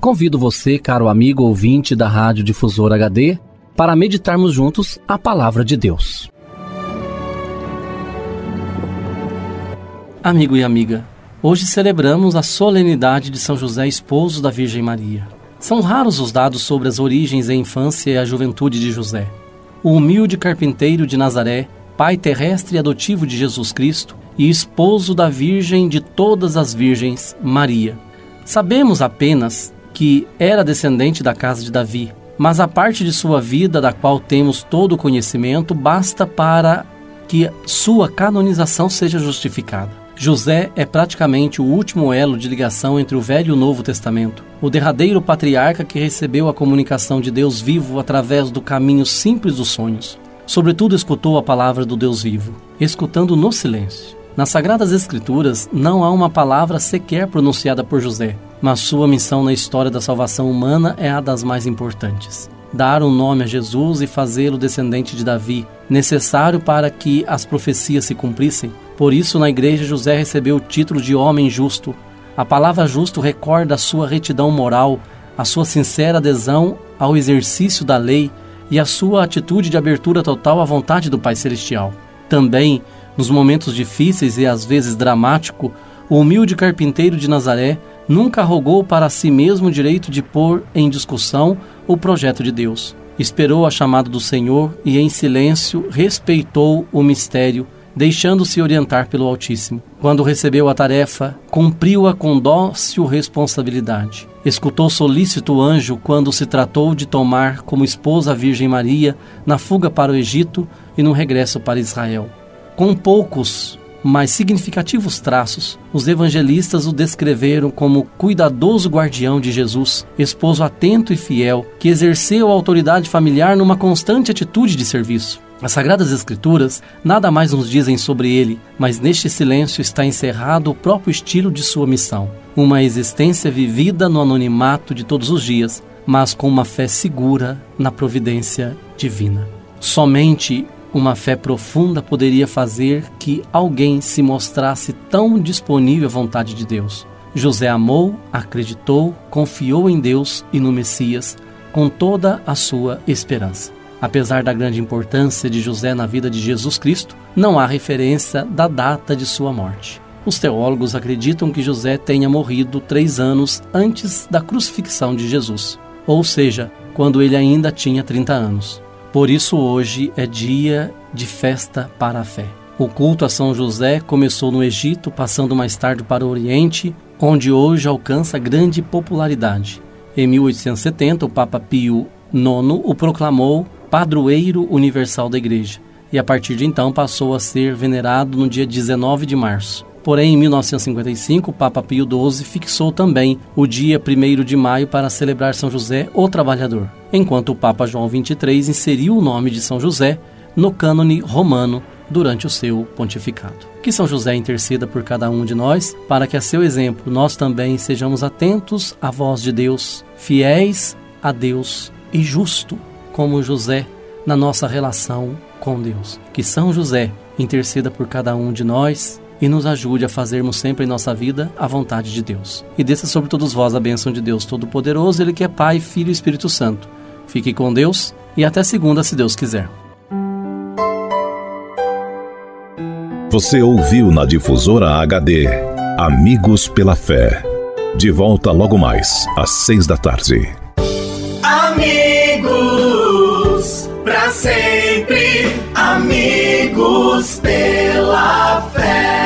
Convido você, caro amigo ouvinte da Rádio Difusor HD, para meditarmos juntos a palavra de Deus. Amigo e amiga, hoje celebramos a solenidade de São José, esposo da Virgem Maria. São raros os dados sobre as origens a infância e a juventude de José. O humilde carpinteiro de Nazaré, pai terrestre e adotivo de Jesus Cristo e esposo da Virgem de todas as Virgens, Maria. Sabemos apenas que era descendente da casa de Davi, mas a parte de sua vida da qual temos todo o conhecimento basta para que sua canonização seja justificada. José é praticamente o último elo de ligação entre o Velho e o Novo Testamento, o derradeiro patriarca que recebeu a comunicação de Deus vivo através do caminho simples dos sonhos. Sobretudo, escutou a palavra do Deus vivo, escutando no silêncio. Nas Sagradas Escrituras não há uma palavra sequer pronunciada por José, mas sua missão na história da salvação humana é a das mais importantes. Dar um nome a Jesus e fazê-lo descendente de Davi, necessário para que as profecias se cumprissem. Por isso, na igreja, José recebeu o título de homem justo. A palavra justo recorda a sua retidão moral, a sua sincera adesão ao exercício da lei e a sua atitude de abertura total à vontade do Pai Celestial. Também nos momentos difíceis e às vezes dramático, o humilde carpinteiro de Nazaré nunca rogou para si mesmo o direito de pôr em discussão o projeto de Deus. Esperou a chamada do Senhor e, em silêncio, respeitou o mistério, deixando-se orientar pelo Altíssimo. Quando recebeu a tarefa, cumpriu-a com dócil responsabilidade. Escutou solícito o anjo quando se tratou de tomar como esposa a Virgem Maria na fuga para o Egito e no regresso para Israel. Com poucos, mas significativos traços, os evangelistas o descreveram como cuidadoso guardião de Jesus, esposo atento e fiel, que exerceu a autoridade familiar numa constante atitude de serviço. As Sagradas Escrituras nada mais nos dizem sobre ele, mas neste silêncio está encerrado o próprio estilo de sua missão. Uma existência vivida no anonimato de todos os dias, mas com uma fé segura na providência divina. Somente uma fé profunda poderia fazer que alguém se mostrasse tão disponível à vontade de Deus. José amou, acreditou, confiou em Deus e no Messias com toda a sua esperança. Apesar da grande importância de José na vida de Jesus Cristo, não há referência da data de sua morte. Os teólogos acreditam que José tenha morrido três anos antes da crucifixão de Jesus, ou seja, quando ele ainda tinha 30 anos. Por isso, hoje é dia de festa para a fé. O culto a São José começou no Egito, passando mais tarde para o Oriente, onde hoje alcança grande popularidade. Em 1870, o Papa Pio IX o proclamou padroeiro universal da Igreja. E a partir de então passou a ser venerado no dia 19 de março. Porém, em 1955, o Papa Pio XII fixou também o dia 1 de maio para celebrar São José, o Trabalhador, enquanto o Papa João XXIII inseriu o nome de São José no cânone romano durante o seu pontificado. Que São José interceda por cada um de nós, para que a seu exemplo nós também sejamos atentos à voz de Deus, fiéis a Deus e justo como José na nossa relação com Deus. Que São José interceda por cada um de nós e nos ajude a fazermos sempre em nossa vida a vontade de Deus. E desça sobre todos vós a bênção de Deus Todo-Poderoso, Ele que é Pai, Filho e Espírito Santo. Fique com Deus e até segunda, se Deus quiser. Você ouviu na difusora HD Amigos pela Fé. De volta logo mais, às seis da tarde. Amigos, para sempre, amigos pela fé.